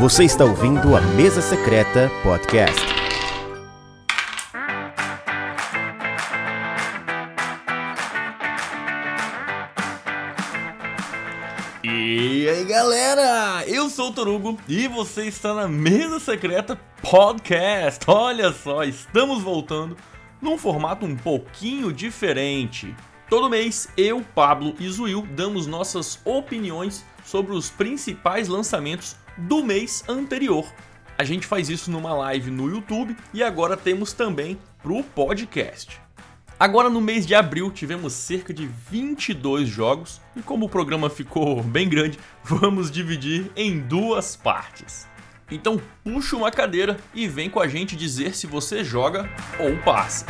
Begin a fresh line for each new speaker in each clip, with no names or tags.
Você está ouvindo a Mesa Secreta Podcast.
E aí galera, eu sou o Torugo e você está na Mesa Secreta Podcast. Olha só, estamos voltando num formato um pouquinho diferente. Todo mês, eu, Pablo e Zuil damos nossas opiniões sobre os principais lançamentos do mês anterior. A gente faz isso numa live no YouTube e agora temos também pro podcast. Agora no mês de abril tivemos cerca de 22 jogos e como o programa ficou bem grande, vamos dividir em duas partes. Então puxa uma cadeira e vem com a gente dizer se você joga ou passa.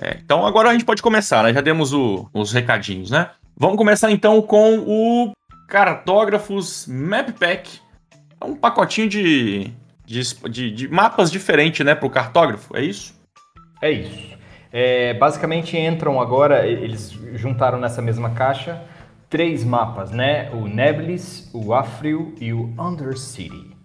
É, então agora a gente pode começar, né? Já demos o, os recadinhos, né? Vamos começar então com o Cartógrafos Map Pack. É um pacotinho de, de, de, de mapas diferente, né, para o cartógrafo, é isso?
É isso. É, basicamente entram agora, eles juntaram nessa mesma caixa três mapas, né? O Neblis, o Afril e o Undercity.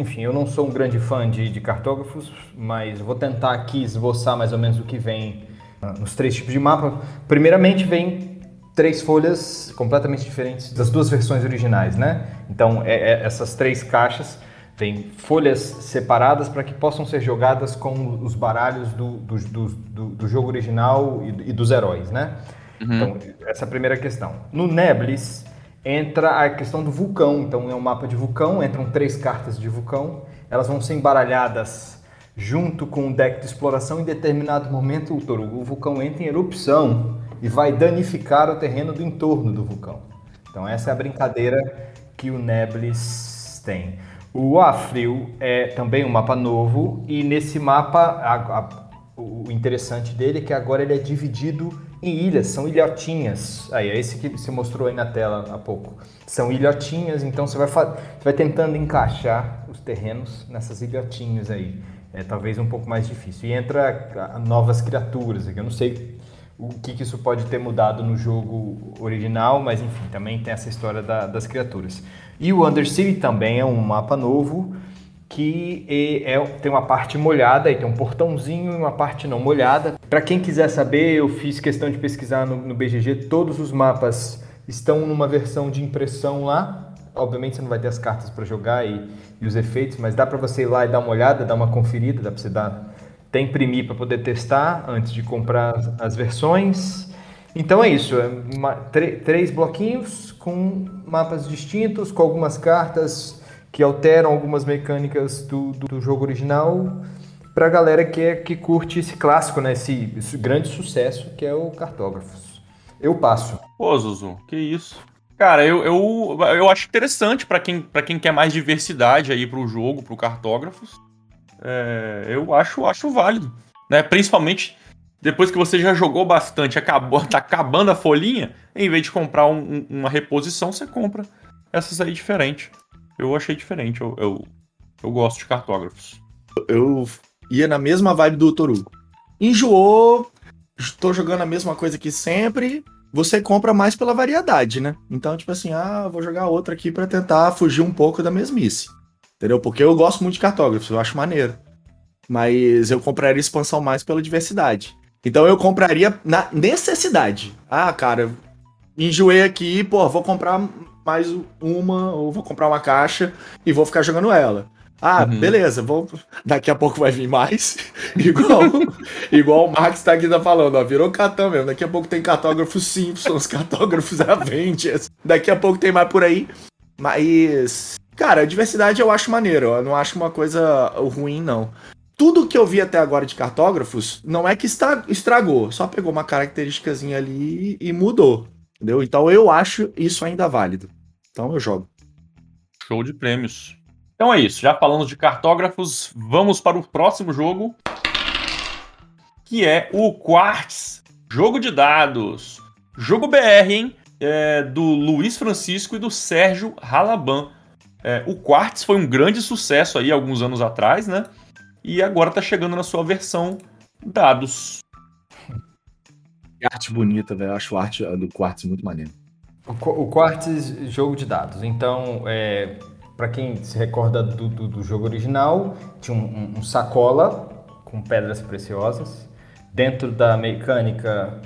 Enfim, eu não sou um grande fã de, de cartógrafos, mas vou tentar aqui esboçar mais ou menos o que vem ah, nos três tipos de mapa. Primeiramente vem três folhas completamente diferentes das duas versões originais, né? Então é, é, essas três caixas têm folhas separadas para que possam ser jogadas com os baralhos do, do, do, do jogo original e, e, dos heróis, né? Uhum. Então essa é a primeira questão. No Neblis entra a questão do vulcão. Então é um mapa de vulcão, entram três cartas de vulcão, elas vão ser embaralhadas junto com o deck de exploração. Em determinado momento, o, vulcão entra em erupção e vai danificar o terreno do entorno do vulcão. Então essa é a brincadeira que o Neblis tem. O Afril é também um mapa novo e nesse mapa a, a, o interessante dele é que agora ele é dividido em ilhas, são ilhotinhas. Aí, é esse que se mostrou aí na tela há pouco. São ilhotinhas, então você vai, você vai tentando encaixar os terrenos nessas ilhotinhas aí. É talvez um pouco mais difícil. E entra novas criaturas, eu não sei o que, que isso pode ter mudado no jogo original, mas enfim, também tem essa história da, das criaturas. E o Undercity também é um mapa novo, que é, é, tem uma parte molhada e tem um portãozinho e uma parte não molhada. Para quem quiser saber, eu fiz questão de pesquisar no, no, BGG, todos os mapas estão numa versão de impressão lá. Obviamente você não vai ter as cartas para jogar e, e, os efeitos, mas dá para você ir lá e dar uma olhada, dar uma conferida, dá para você dar, até imprimir para poder testar antes de comprar as, as versões. Então é isso, é uma, três bloquinhos com mapas distintos, com algumas cartas que alteram algumas mecânicas do, do, do jogo original para a galera que, é, que curte esse clássico, né? Esse, esse, grande sucesso que é o Cartógrafos. Eu passo.
Pô, Zuzu, que isso. Cara, eu, eu, eu acho interessante para quem, quem quer mais diversidade aí pro jogo, pro Cartógrafos. É, eu acho, acho válido. Né? Principalmente depois que você já jogou bastante, acabou, tá acabando a folhinha, em vez de comprar um, uma reposição, você compra essas aí diferentes eu achei diferente. Eu, eu, eu gosto de cartógrafos.
Eu ia na mesma vibe do Torugo. Enjoou, estou jogando a mesma coisa que sempre. Você compra mais pela variedade, né? Então, tipo assim, ah, vou jogar outra aqui para tentar fugir um pouco da mesmice. Entendeu? Porque eu gosto muito de cartógrafos, eu acho maneiro. Mas eu compraria expansão mais pela diversidade. Então eu compraria na necessidade. Ah, cara, enjoei aqui, pô, vou comprar mais uma, ou vou comprar uma caixa e vou ficar jogando ela. Ah, uhum. beleza, vou... daqui a pouco vai vir mais. igual, igual o Max tá aqui tá falando, ó, virou cartão mesmo. Daqui a pouco tem cartógrafos Simpsons, cartógrafos Avengers. Daqui a pouco tem mais por aí. Mas, cara, a diversidade eu acho maneiro. Eu não acho uma coisa ruim, não. Tudo que eu vi até agora de cartógrafos não é que estragou, só pegou uma característicazinha ali e mudou. Entendeu? Então eu acho isso ainda válido. Então eu jogo.
Show de prêmios. Então é isso. Já falamos de cartógrafos, vamos para o próximo jogo. Que é o Quartz. Jogo de dados. Jogo BR, hein? É, do Luiz Francisco e do Sérgio Ralaban. É, o Quartz foi um grande sucesso aí alguns anos atrás, né? e agora tá chegando na sua versão dados.
Que arte bonita, velho. Eu acho a arte do Quartz muito maneiro.
O, o Quartz, jogo de dados. Então, é, para quem se recorda do, do, do, jogo original, tinha um, um, um sacola com pedras preciosas. Dentro da mecânica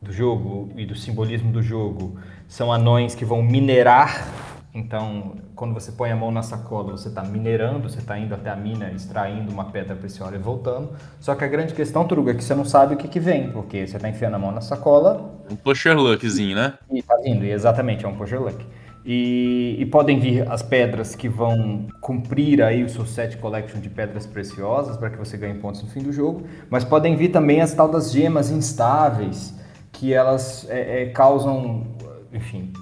do jogo e do simbolismo do jogo, são anões que vão minerar então, quando você põe a mão na sacola, você está minerando, você está indo até a mina, extraindo uma pedra preciosa e voltando. Só que a grande questão, Turuga, é que você não sabe o que, que vem, porque você está enfiando a mão na sacola.
Um pusher luckzinho, né?
E tá vindo, exatamente, é um pusher luck. E, e, podem vir as pedras que vão cumprir aí o seu set collection de pedras preciosas para que você ganhe pontos no fim do jogo, mas podem vir também as tal das gemas instáveis, que elas é, é, causam, enfim,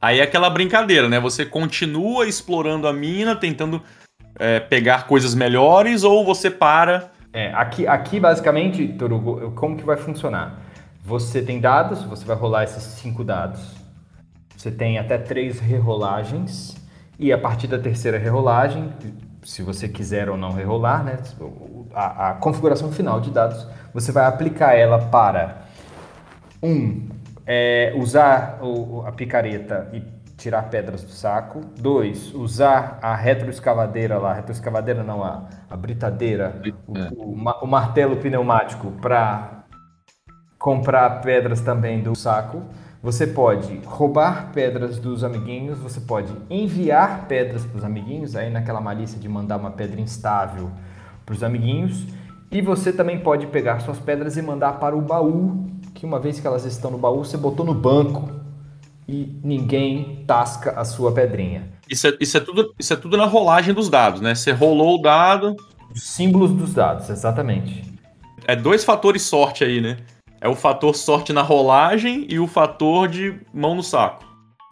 Aí é aquela brincadeira, né? Você continua explorando a mina, tentando é, pegar coisas melhores, ou você para.
É, aqui, aqui basicamente, Torugo, como que vai funcionar? Você tem dados, você vai rolar esses cinco dados. Você tem até três rerolagens, e a partir da terceira rerolagem, se você quiser ou não rerolar, né? A, a configuração final de dados, você vai aplicar ela para um é, usar o, a picareta e tirar pedras do saco. Dois, usar a retroescavadeira lá, retroescavadeira não, a, a britadeira, o, é. o, o martelo pneumático para comprar pedras também do saco. Você pode roubar pedras dos amiguinhos, você pode enviar pedras para os amiguinhos, aí naquela malícia de mandar uma pedra instável para os amiguinhos. E você também pode pegar suas pedras e mandar para o baú que uma vez que elas estão no baú, você botou no banco e ninguém tasca a sua pedrinha.
Isso é, isso é, tudo, isso é tudo na rolagem dos dados, né? Você rolou o dado.
Os símbolos dos dados, exatamente.
É dois fatores sorte aí, né? É o fator sorte na rolagem e o fator de mão no saco.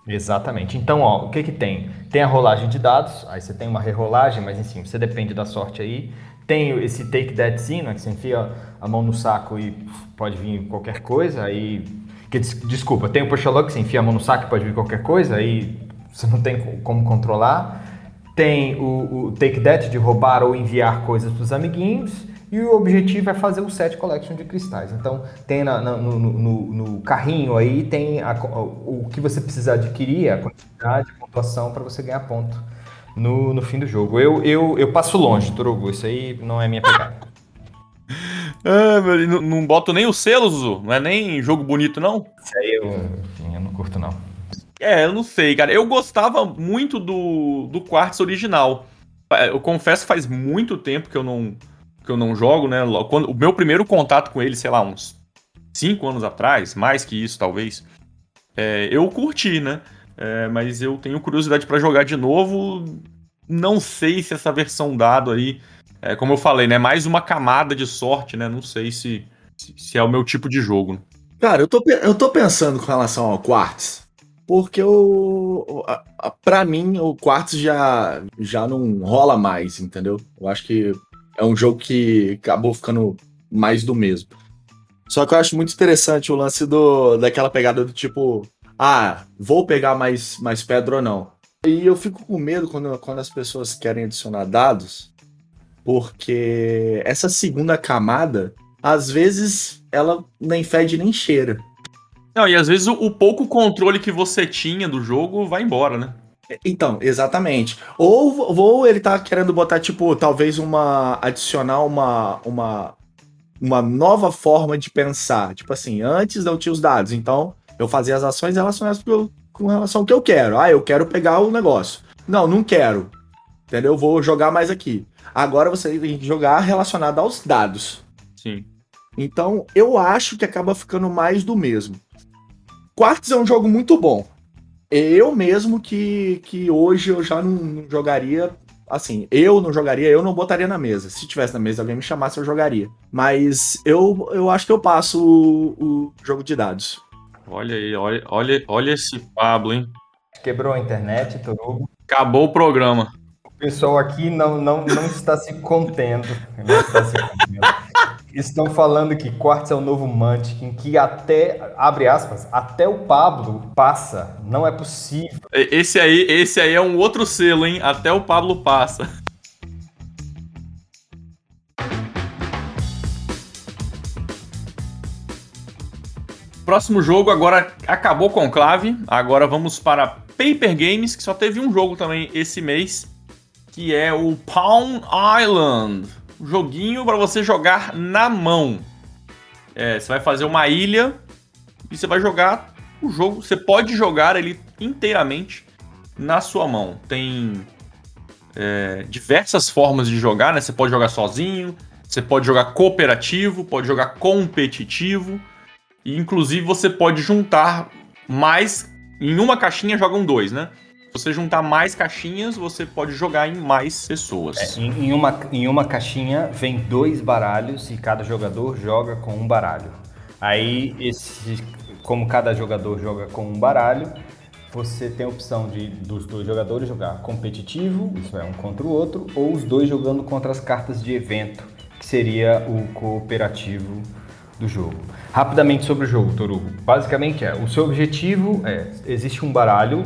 Exatamente. Então, ó, o que que tem? Tem a rolagem de dados, aí você tem uma rerolagem, mas enfim, você depende da sorte aí. Tem esse take that sim, né, que você enfia a mão no saco e pode vir qualquer coisa, aí... Que, desculpa, tem o push luck, que você enfia a mão no saco e pode vir qualquer coisa, aí você não tem como controlar. Tem o, o take that, de roubar ou enviar coisas para os amiguinhos. E o objetivo é fazer o set collection de cristais. Então, tem na, na, no, no, no, carrinho aí, tem a, o que você precisa adquirir, a quantidade, a pontuação para você ganhar ponto no, no fim do jogo. Eu, eu, eu passo longe, Turugu, isso aí não é minha pegada.
ah, meu, não, não boto nem o selo, Zuzu. Não é nem jogo bonito, não?
Isso aí eu, eu não curto, não.
É, eu não sei, cara. Eu gostava muito do, do Quartz original. Eu confesso que faz muito tempo que eu não, que eu não jogo, né? Quando, o meu primeiro contato com ele, sei lá, uns 5 anos atrás, mais que isso, talvez. É, eu curti, né? É, mas eu tenho curiosidade para jogar de novo. Não sei se essa versão dado aí, é, como eu falei, né? Mais uma camada de sorte, né? Não sei se, se é o meu tipo de jogo.
Cara, eu tô, eu tô pensando com relação ao Quartz, porque o, para mim o Quartz já, já não rola mais, entendeu? Eu acho que é um jogo que acabou ficando mais do mesmo. Só que eu acho muito interessante o lance do, daquela pegada do tipo, ah, vou pegar mais, mais pedra ou não. E eu fico com medo quando, quando as pessoas querem adicionar dados, porque essa segunda camada, às vezes, ela nem fede nem cheira.
Não, e às vezes o, o pouco controle que você tinha do jogo vai embora, né?
Então, exatamente. Ou, ou ele tá querendo botar, tipo, talvez uma. adicionar uma, uma, uma nova forma de pensar. Tipo assim, antes não tinha os dados, então eu fazia as ações relacionadas pro, com relação ao que eu quero. Ah, eu quero pegar o negócio. Não, não quero. Entendeu? Eu vou jogar mais aqui. Agora você tem que jogar relacionado aos dados.
Sim.
Então, eu acho que acaba ficando mais do mesmo. Quartz é um jogo muito bom. Eu mesmo que, que hoje eu já não, não jogaria assim, eu não jogaria, eu não botaria na mesa. Se tivesse na mesa alguém me chamasse, eu jogaria. Mas eu, eu acho que eu passo o, o jogo de dados.
Olha aí, olha, olha, olha esse Pablo, hein?
Quebrou a internet, Torugo.
Acabou o programa.
O pessoal aqui não, não, não está se contendo. Não está se contendo. Estão falando que Quartz é o novo Munchkin, que até, abre aspas, até o Pablo passa. Não é possível.
Esse aí, esse aí é um outro selo, hein? Até o Pablo passa. Próximo jogo agora acabou com Conclave. Agora vamos para Paper Games, que só teve um jogo também esse mês, que é o Palm Island. Um joguinho para você jogar na mão. É, você vai fazer uma ilha e você vai jogar o jogo. Você pode jogar ele inteiramente na sua mão. Tem é, diversas formas de jogar, né? Você pode jogar sozinho, você pode jogar cooperativo, pode jogar competitivo. E inclusive você pode juntar mais. Em uma caixinha jogam dois, né? Se você juntar mais caixinhas, você pode jogar em mais pessoas.
É, em, em, uma, em uma caixinha vem dois baralhos e cada jogador joga com um baralho. Aí, esse, como cada jogador joga com um baralho, você tem a opção de dos dois jogadores jogar competitivo, isso é um contra o outro, ou os dois jogando contra as cartas de evento, que seria o cooperativo do jogo. Rapidamente sobre o jogo, Torugo. Basicamente é, o seu objetivo é, existe um baralho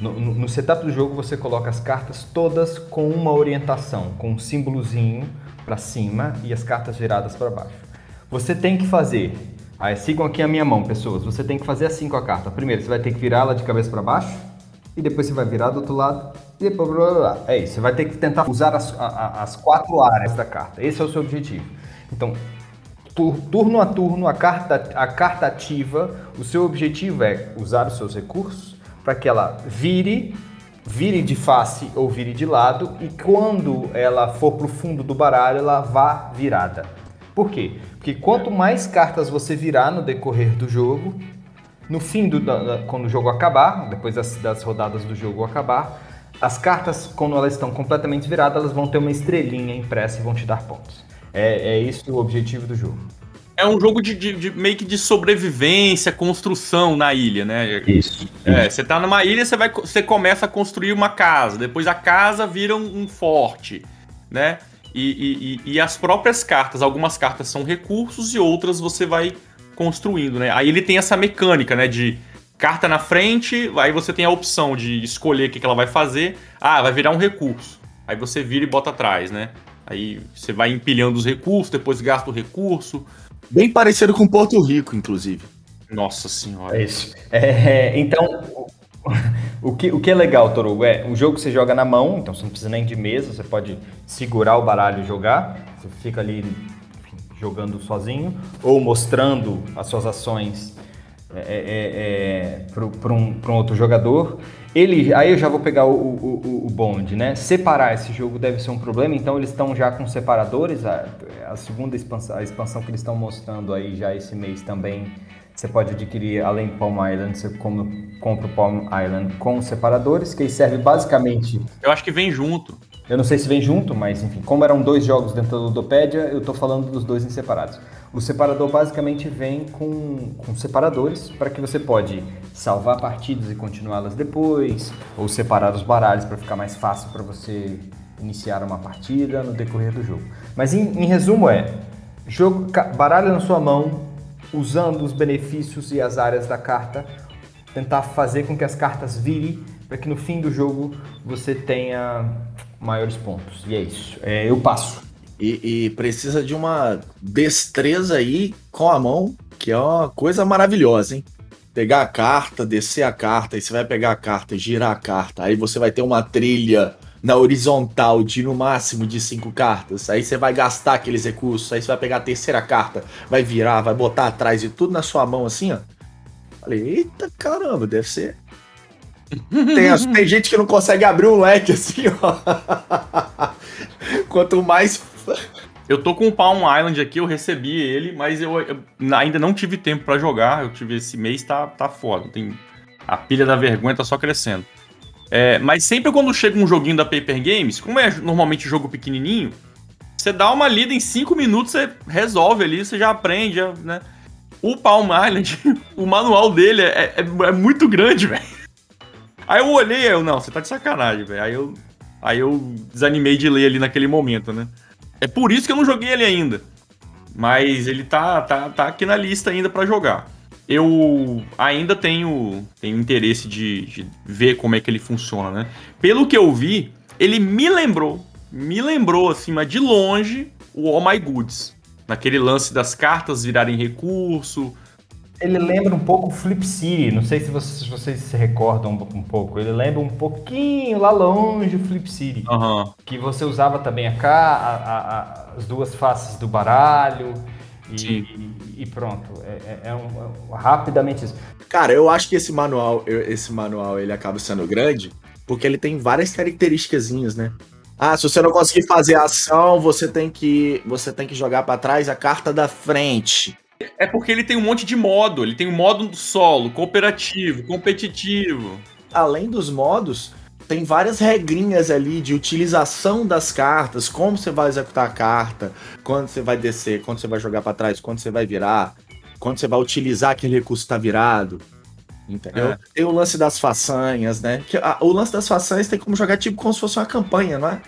no, no, setup do jogo você coloca as cartas todas com uma orientação, com um símbolozinho para cima e as cartas viradas para baixo. Você tem que fazer, aí sigam aqui a minha mão, pessoas. Você tem que fazer assim com a carta. Primeiro você vai ter que virá-la de cabeça para baixo e depois você vai virar do outro lado e depois blá, blá, blá. é isso. Você vai ter que tentar usar as, a, as quatro áreas da carta. Esse é o seu objetivo. Então turno a turno, a carta, a carta ativa, o seu objetivo é usar os seus recursos para que ela vire, vire de face ou vire de lado e quando ela for para o fundo do baralho, ela vá virada. Por quê? Porque quanto mais cartas você virar no decorrer do jogo, no fim do da, quando o jogo acabar, depois das, das rodadas do jogo acabar, as cartas, quando elas estão completamente viradas, elas vão ter uma estrelinha impressa e vão te dar pontos. É, é isso o objetivo do jogo.
É um jogo de, de, de, meio que de sobrevivência, construção na ilha, né?
Isso.
É, você tá numa ilha, você, vai, você começa a construir uma casa, depois a casa vira um, um forte, né? E, e, e, as próprias cartas, algumas cartas são recursos e outras você vai construindo, né? Aí ele tem essa mecânica, né? De carta na frente, aí você tem a opção de escolher o que, que ela vai fazer. Ah, vai virar um recurso. Aí você vira e bota atrás, né? Aí você vai empilhando os recursos, depois gasta o recurso.
Bem parecido com Porto Rico, inclusive.
Nossa senhora.
É isso. É, então, o que, o que é legal, Torugo, é o jogo você joga na mão, então você não precisa nem de mesa, você pode segurar o baralho e jogar. Você fica ali enfim, jogando sozinho ou mostrando as suas ações é, é, é, para um, um outro jogador. Ele, aí eu já vou pegar o, o, o bonde, né? Separar esse jogo deve ser um problema, então eles estão já com separadores. A, a segunda expansão, a expansão que eles estão mostrando aí já esse mês também. Você pode adquirir, além do Palm Island, você compra o Palm Island com separadores, que serve basicamente.
Eu acho que vem junto.
Eu não sei se vem junto, mas enfim, como eram dois jogos dentro da Ludopédia, eu estou falando dos dois em separados. O separador basicamente vem com, com separadores para que você pode salvar partidas e continuá-las depois, ou separar os baralhos para ficar mais fácil para você iniciar uma partida no decorrer do jogo. Mas em, em resumo é, jogo baralho na sua mão, usando os benefícios e as áreas da carta, tentar fazer com que as cartas virem para que no fim do jogo você tenha maiores pontos. E é isso. É, eu passo.
E, e, precisa de uma destreza aí com a mão, que é uma coisa maravilhosa, hein? Pegar a carta, descer a carta, aí você vai pegar a carta girar a carta. Aí você vai ter uma trilha na horizontal de no máximo de cinco cartas. Aí você vai gastar aqueles recursos. Aí você vai pegar a terceira carta, vai virar, vai botar atrás e tudo na sua mão assim, ó. Falei, eita caramba, deve ser. Tem, tem gente que não consegue abrir um leque assim, ó. Quanto mais
eu tô com o Palm Island aqui, eu recebi ele, mas eu, eu ainda não tive tempo para jogar. Eu tive esse mês, tá, tá foda. Tem, a pilha da vergonha tá só crescendo. É, mas sempre quando chega um joguinho da Paper Games, como é normalmente jogo pequenininho, você dá uma lida em 5 minutos, você resolve ali, você já aprende, né? O Palm Island, o manual dele é, é, é muito grande, velho. Aí eu olhei, eu, não, você tá de sacanagem, velho. Aí eu, aí eu desanimei de ler ali naquele momento, né? É por isso que eu não joguei ele ainda. Mas ele tá, tá, tá aqui na lista ainda para jogar. Eu ainda tenho, tenho interesse de, de ver como é que ele funciona, né? Pelo que eu vi, ele me lembrou, me lembrou, assim, mas de longe, o Oh My Goods. Naquele lance das cartas virarem recurso,
Ele lembra um pouco o Flip City, não sei se vocês, se vocês se recordam um, um pouco. Ele lembra um pouquinho lá longe o Flip City.
Aham.
Que você usava também a cá, a- a- a- as duas faces do baralho. E, e- e pronto. É, é- é um- é rapidamente isso.
Cara, eu acho que esse manual, esse manual ele acaba sendo grande porque ele tem várias características, né? Ah, se você não conseguir fazer a ação, você tem que você tem que jogar pra trás a carta da frente.
É porque ele tem um monte de modo. Ele tem um modo solo, cooperativo, competitivo.
Além dos modos, tem várias regrinhas ali de utilização das cartas, como você vai executar a carta, quando você vai descer, quando você vai jogar pra trás, quando você vai virar, quando você vai utilizar aquele recurso que tá virado. Entendeu?
É.
Tem o lance das façanhas, né? Que, o lance das façanhas tem como jogar tipo como se fosse uma campanha, não é?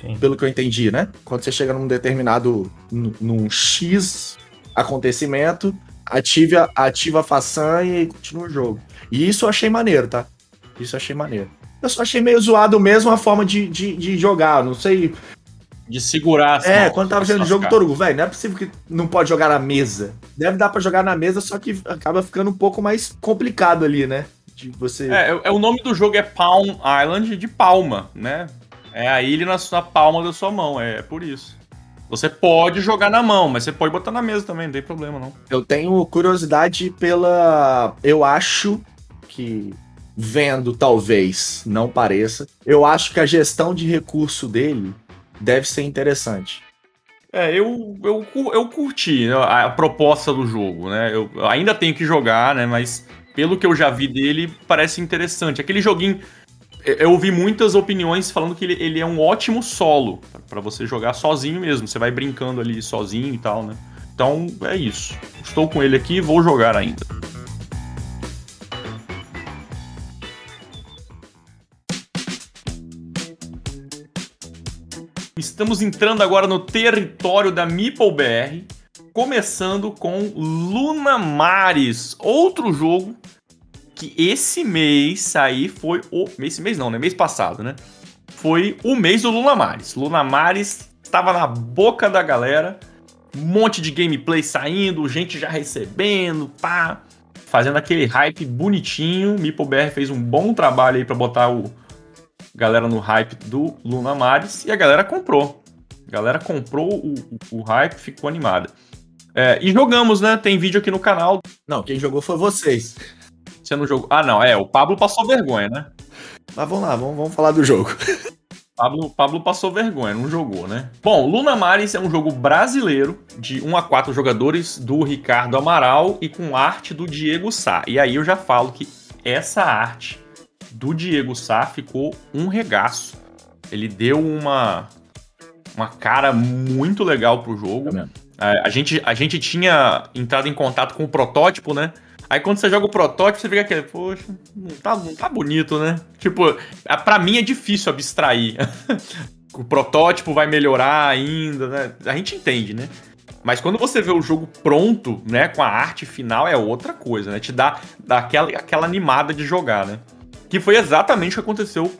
Sim.
Pelo que eu entendi, né? Quando você chega num determinado. num- num X acontecimento, ative a, ativa a façanha e continua o jogo. E isso eu achei maneiro, tá? Isso eu achei maneiro. Eu só achei meio zoado mesmo a forma de, de, de jogar. Não sei.
De segurar as
É,
mãos,
quando tava
as
vendo o jogo. Torugo, velho, não é possível que não pode jogar na mesa. Deve dar pra jogar na mesa, só que acaba ficando um pouco mais complicado ali, né? De você.
É, é, é, o nome do jogo é Palm Island de palma, né? É a ilha na sua palma da sua mão, é por isso. Você pode jogar na mão, mas você pode botar na mesa também, não tem problema não.
Eu tenho curiosidade pela. Eu acho que, vendo talvez, não pareça, eu acho que a gestão de recurso dele deve ser interessante.
É, eu, eu, eu curti a, a proposta do jogo, né? Eu, eu ainda tenho que jogar, né? Mas pelo que eu já vi dele, parece interessante. Aquele joguinho. Eu- ouvi muitas opiniões falando que ele, ele é um ótimo solo pra você jogar sozinho mesmo. Você vai brincando ali sozinho e tal, né? Então é isso. Estou com ele aqui e vou jogar ainda. Estamos entrando agora no território da Meeple BR, começando com Luna Mares, outro jogo que esse mês aí foi o esse mês não, né? Mês passado, né? Foi o mês do Luna Mares. Luna Mares estava na boca da galera, um monte de gameplay saindo, gente já recebendo, pá, fazendo aquele hype bonitinho. Meeple BR fez um bom trabalho aí para botar o galera no hype do Luna Mares e a galera comprou. A galera comprou o, o- o hype, ficou animada. É, e jogamos, né? Tem vídeo aqui no canal.
Não, quem jogou foi vocês.
Você não jogou. Ah, não, é. O Pablo passou vergonha, né?
Mas vamos lá, vamos, vamos falar do jogo.
Pablo, Pablo passou vergonha, não jogou, né? Bom, Luna Mares é um jogo brasileiro de 1 a 4 jogadores do Ricardo Amaral e com arte do Diego Sá. E aí eu já falo que essa arte do Diego Sá ficou um regaço. Ele deu uma, uma cara muito legal pro jogo.
É.
É, a, gente, a gente tinha entrado em contato com o protótipo, né? Aí quando você joga o protótipo, você fica aquele, poxa, não tá, não tá bonito, né? Tipo, pra mim é difícil abstrair. o protótipo vai melhorar ainda, né? A gente entende, né? Mas quando você vê o jogo pronto, né, com a arte final, é outra coisa, né? Te dá, dá aquela, aquela animada de jogar, né? Que foi exatamente o que aconteceu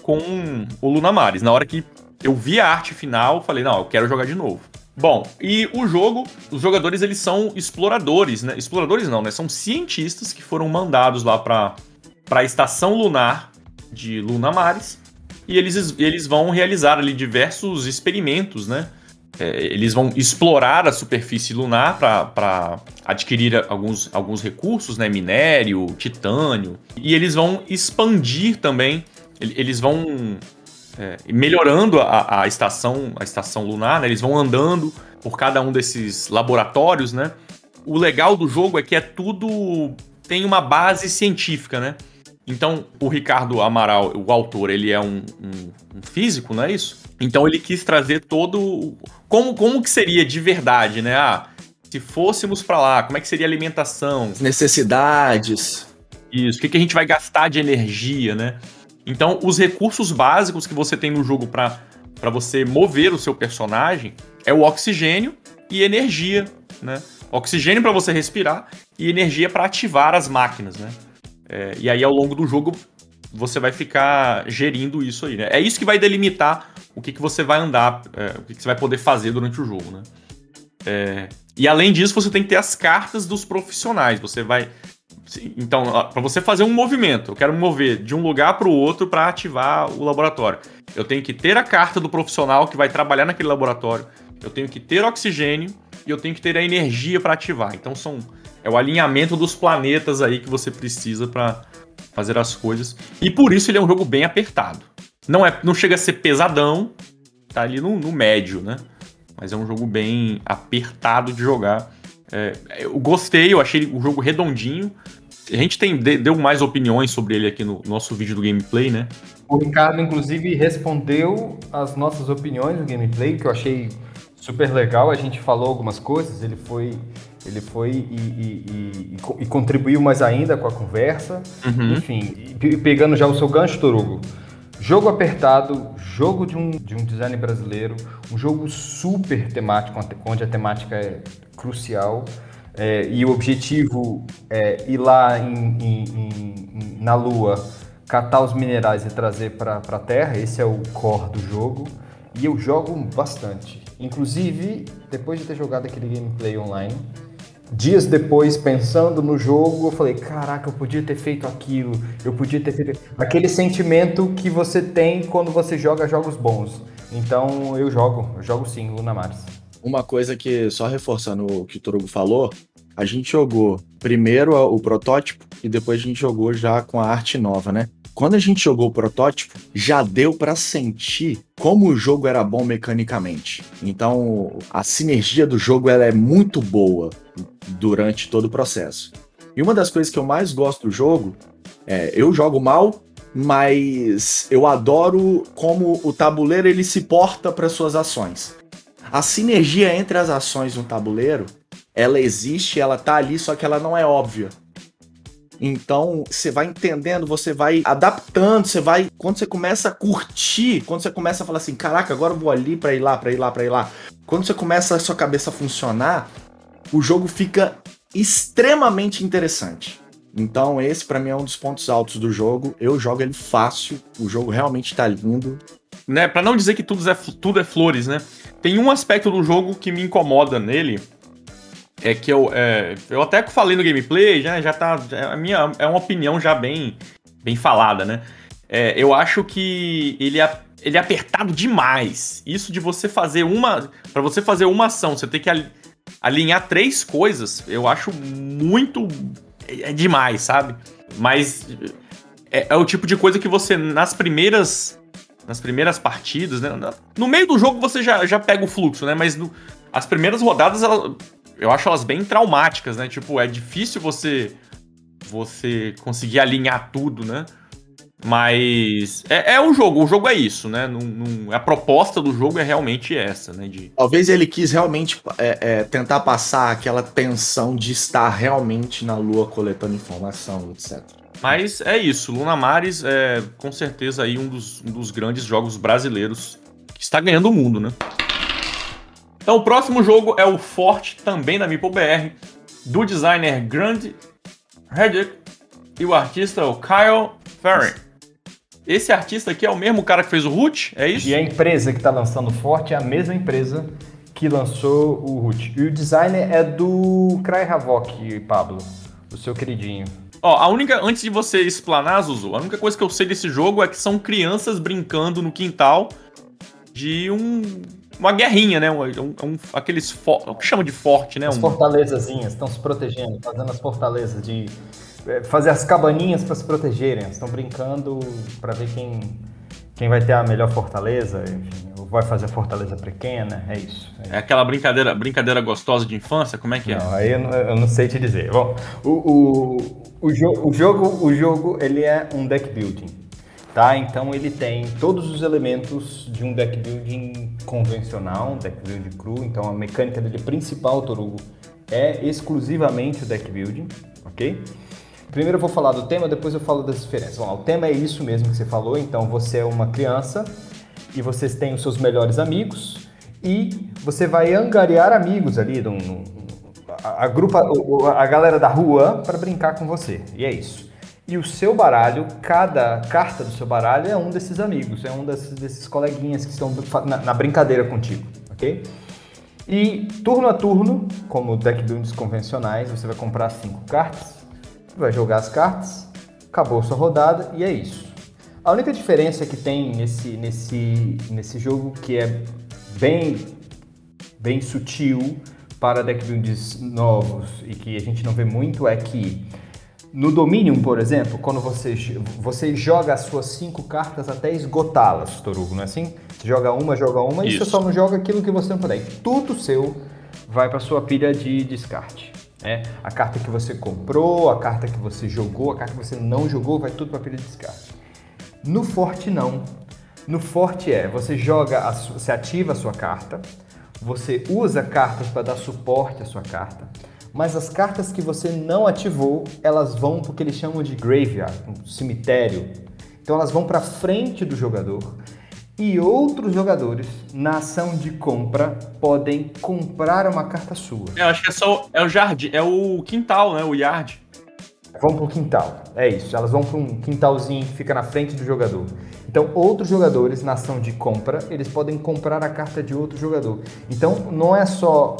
com o Luna Mares. Na hora que eu vi a arte final, falei, não, eu quero jogar de novo. Bom, e o jogo, os jogadores eles são exploradores, né? Exploradores não, né? São cientistas que foram mandados lá para para a estação lunar de Luna Mares e eles, eles vão realizar ali diversos experimentos, né? É, eles vão explorar a superfície lunar para adquirir alguns, alguns recursos, né? Minério, titânio. E eles vão expandir também. ele- Eles vão é, melhorando a, a estação a estação lunar, né? Eles vão andando por cada um desses laboratórios, né? O legal do jogo é que é tudo tem uma base científica, né? Então, o Ricardo Amaral, o autor, ele é um, um- um físico, não é isso? Então ele quis trazer todo. Como, como que seria de verdade, né? Ah, se fôssemos pra lá, como é que seria a alimentação?
As necessidades.
Isso, o que, que a gente vai gastar de energia, né? Então, os recursos básicos que você tem no jogo pra você mover o seu personagem é o oxigênio e energia, né? Oxigênio pra você respirar e energia pra ativar as máquinas, né? É, e aí, ao longo do jogo, você vai ficar gerindo isso aí, né? É isso que vai delimitar o que, que você vai andar, é, o que, que você vai poder fazer durante o jogo, né? É, E além disso, você tem que ter as cartas dos profissionais. Você vai. Então, para você fazer um movimento, eu quero me mover de um lugar para o outro para ativar o laboratório. Eu tenho que ter a carta do profissional que vai trabalhar naquele laboratório. Eu tenho que ter oxigênio e eu tenho que ter a energia para ativar. Então são é o alinhamento dos planetas aí que você precisa para fazer as coisas. E por isso ele é um jogo bem apertado. Não é, não chega a ser pesadão, tá ali no, no médio, né? Mas é um jogo bem apertado de jogar. É, eu gostei, eu achei o jogo redondinho. A gente tem deu mais opiniões sobre ele aqui no nosso vídeo do gameplay, né?
O Ricardo, inclusive, respondeu as nossas opiniões no gameplay, que eu achei super legal. A gente falou algumas coisas, ele foi, ele foi e, e, e, e contribuiu mais ainda com a conversa. Uhum. Enfim, pegando já o seu gancho, Torugo. Jogo apertado, jogo de um, de um design brasileiro, um jogo super temático, onde a temática é crucial. É, e o objetivo é ir lá em, em, em, na Lua, catar os minerais e trazer para a Terra. Esse é o core do jogo. E eu jogo bastante. Inclusive, depois de ter jogado aquele gameplay online, dias depois, pensando no jogo, eu falei: caraca, eu podia ter feito aquilo, eu podia ter feito. Aquele sentimento que você tem quando você joga jogos bons. Então eu jogo, eu jogo sim, Luna Mars.
Uma coisa que, só reforçando o que o Torugo falou, a gente jogou primeiro o protótipo e depois a gente jogou já com a arte nova, né? Quando a gente jogou o protótipo, já deu para sentir como o jogo era bom mecanicamente. Então, a sinergia do jogo ela é muito boa durante todo o processo. E uma das coisas que eu mais gosto do jogo é, eu jogo mal, mas eu adoro como o tabuleiro ele se porta para suas ações. A sinergia entre as ações no tabuleiro, ela existe, ela tá ali, só que ela não é óbvia. Então, você vai entendendo, você vai adaptando, você vai. Quando você começa a curtir, quando você começa a falar assim, caraca, agora eu vou ali para ir lá, para ir lá, para ir lá. Quando você começa a sua cabeça a funcionar, o jogo fica extremamente interessante. Então, esse para mim é um dos pontos altos do jogo. Eu jogo ele fácil, o jogo realmente tá lindo.
Né, para não dizer que tudo é, tudo é flores, né? Tem um aspecto do jogo que me incomoda nele, é que eu, é, eu até falei no gameplay, já, já tá. Já, a minha é uma opinião já bem, bem falada, né? É, eu acho que ele é, ele é apertado demais. Isso de você fazer uma. para você fazer uma ação, você tem que alinhar três coisas, eu acho muito. É, é demais, sabe? Mas é, é, o tipo de coisa que você, nas primeiras. Nas primeiras partidas, né? No meio do jogo você já, já pega o fluxo, né? Mas no, as primeiras rodadas, ela, eu acho elas bem traumáticas, né? Tipo, é difícil você você conseguir alinhar tudo, né? Mas é, é um jogo, o jogo é isso, né? Num, a proposta do jogo é realmente essa, né? De...
Talvez ele quis realmente é, é, tentar passar aquela tensão de estar realmente na Lua coletando informação, etc.
Mas é isso, Luna Mares é com certeza aí um dos, um dos grandes jogos brasileiros que está ganhando o mundo, né? Então o próximo jogo é o Forte, também da MeepleBR, do designer Grant Hedrick e o artista é o Kyle Ferry. Esse artista aqui é o mesmo cara que fez o Root, é isso?
E a empresa que está lançando o Forte é a mesma empresa que lançou o Root. E o designer é do Cry Havoc, Pablo, o seu queridinho.
Ó, a única, antes de você explanar, Zuzu, a única coisa que eu sei desse jogo é que são crianças brincando no quintal de um uma guerrinha, né? Um, um, aqueles. o que chama de forte, né?
As
um...
fortalezazinhas estão se protegendo, fazendo as fortalezas de. É, fazer as cabaninhas para se protegerem. Estão brincando para ver quem, quem vai ter a melhor fortaleza, enfim, ou vai fazer a fortaleza pequena, é isso.
É, isso. é aquela brincadeira, brincadeira gostosa de infância, como é que
é? Não, aí eu não, eu não sei te dizer. Bom, o, o, o, jo o, jogo, o jogo ele é um deck building. Tá? Então ele tem todos os elementos de um deck building convencional, um deck building cru. Então a mecânica dele principal, Torugo, é exclusivamente o deck building, ok? Primeiro eu vou falar do tema, depois eu falo das diferenças. Bom, o tema é isso mesmo que você falou. Então você é uma criança e vocês têm os seus melhores amigos e você vai angariar amigos ali, a, a, grupa, a galera da rua para brincar com você. E é isso. E o seu baralho, cada carta do seu baralho é um desses amigos, é um desses, desses coleguinhas que estão na, na brincadeira contigo, ok? E turno a turno, como deck builds convencionais, você vai comprar cinco cartas, vai jogar as cartas, acabou sua rodada e é isso. A única diferença que tem nesse, nesse, nesse jogo, que é bem, bem sutil para deck builds novos e que a gente não vê muito, é que no Dominion, por exemplo, quando você, você joga as suas cinco cartas até esgotá-las, Torugo, não é assim? Você joga uma, joga uma Isso. e você só não joga aquilo que você não puder. Tudo seu vai para sua pilha de descarte. Né? A carta que você comprou, a carta que você jogou, a carta que você não jogou, vai tudo para pilha de descarte. No Forte não. No Forte é, você joga, a, você ativa a sua carta, você usa cartas para dar suporte à sua carta, mas as cartas que você não ativou, elas vão para o que eles chamam de graveyard, um cemitério. Então elas vão para frente do jogador e outros jogadores, na ação de compra, podem comprar uma carta sua.
É, eu acho que é só é o jardim, é o quintal, né? O yard.
Vão para o quintal, é isso. Elas vão para um quintalzinho que fica na frente do jogador. Então, outros jogadores, na ação de compra, eles podem comprar a carta de outro jogador. Então, não é só